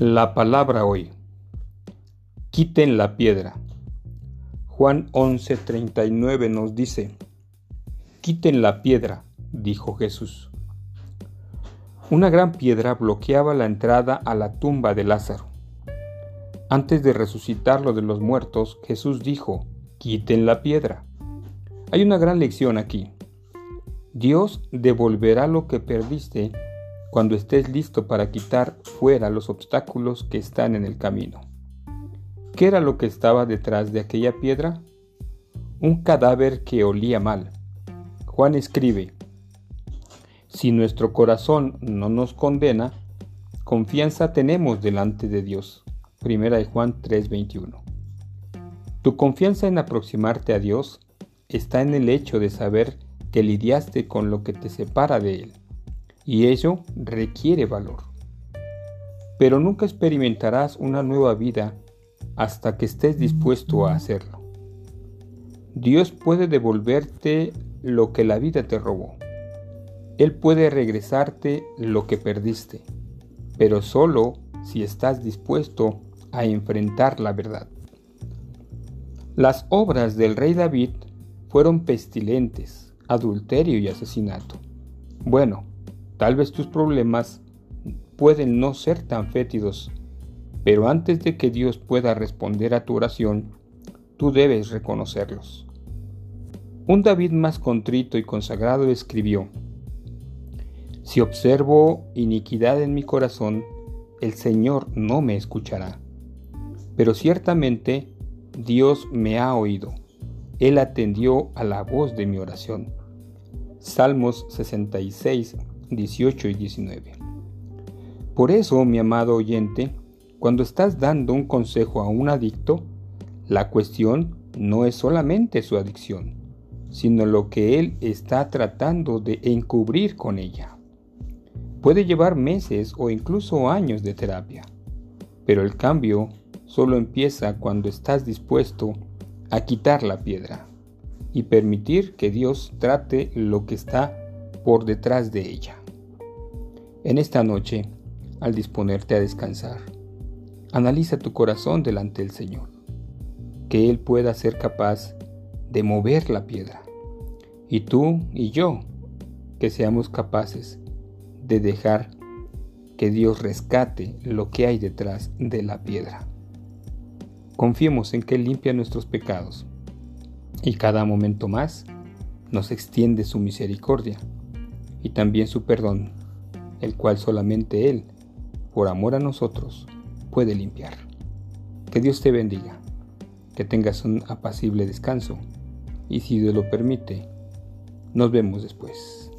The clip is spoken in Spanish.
La palabra hoy. Quiten la piedra. Juan 11:39 nos dice, Quiten la piedra, dijo Jesús. Una gran piedra bloqueaba la entrada a la tumba de Lázaro. Antes de resucitarlo de los muertos, Jesús dijo, Quiten la piedra. Hay una gran lección aquí. Dios devolverá lo que perdiste cuando estés listo para quitar fuera los obstáculos que están en el camino. ¿Qué era lo que estaba detrás de aquella piedra? Un cadáver que olía mal. Juan escribe, Si nuestro corazón no nos condena, confianza tenemos delante de Dios. Primera de Juan 3:21. Tu confianza en aproximarte a Dios está en el hecho de saber que lidiaste con lo que te separa de Él y ello requiere valor. Pero nunca experimentarás una nueva vida hasta que estés dispuesto a hacerlo. Dios puede devolverte lo que la vida te robó. Él puede regresarte lo que perdiste, pero solo si estás dispuesto a enfrentar la verdad. Las obras del rey David fueron pestilentes, adulterio y asesinato. Bueno, Tal vez tus problemas pueden no ser tan fétidos, pero antes de que Dios pueda responder a tu oración, tú debes reconocerlos. Un David más contrito y consagrado escribió, Si observo iniquidad en mi corazón, el Señor no me escuchará. Pero ciertamente Dios me ha oído. Él atendió a la voz de mi oración. Salmos 66, 18 y 19. Por eso, mi amado oyente, cuando estás dando un consejo a un adicto, la cuestión no es solamente su adicción, sino lo que él está tratando de encubrir con ella. Puede llevar meses o incluso años de terapia, pero el cambio solo empieza cuando estás dispuesto a quitar la piedra y permitir que Dios trate lo que está por detrás de ella. En esta noche, al disponerte a descansar, analiza tu corazón delante del Señor, que Él pueda ser capaz de mover la piedra, y tú y yo, que seamos capaces de dejar que Dios rescate lo que hay detrás de la piedra. Confiemos en que limpia nuestros pecados y cada momento más nos extiende su misericordia y también su perdón el cual solamente Él, por amor a nosotros, puede limpiar. Que Dios te bendiga, que tengas un apacible descanso y si Dios lo permite, nos vemos después.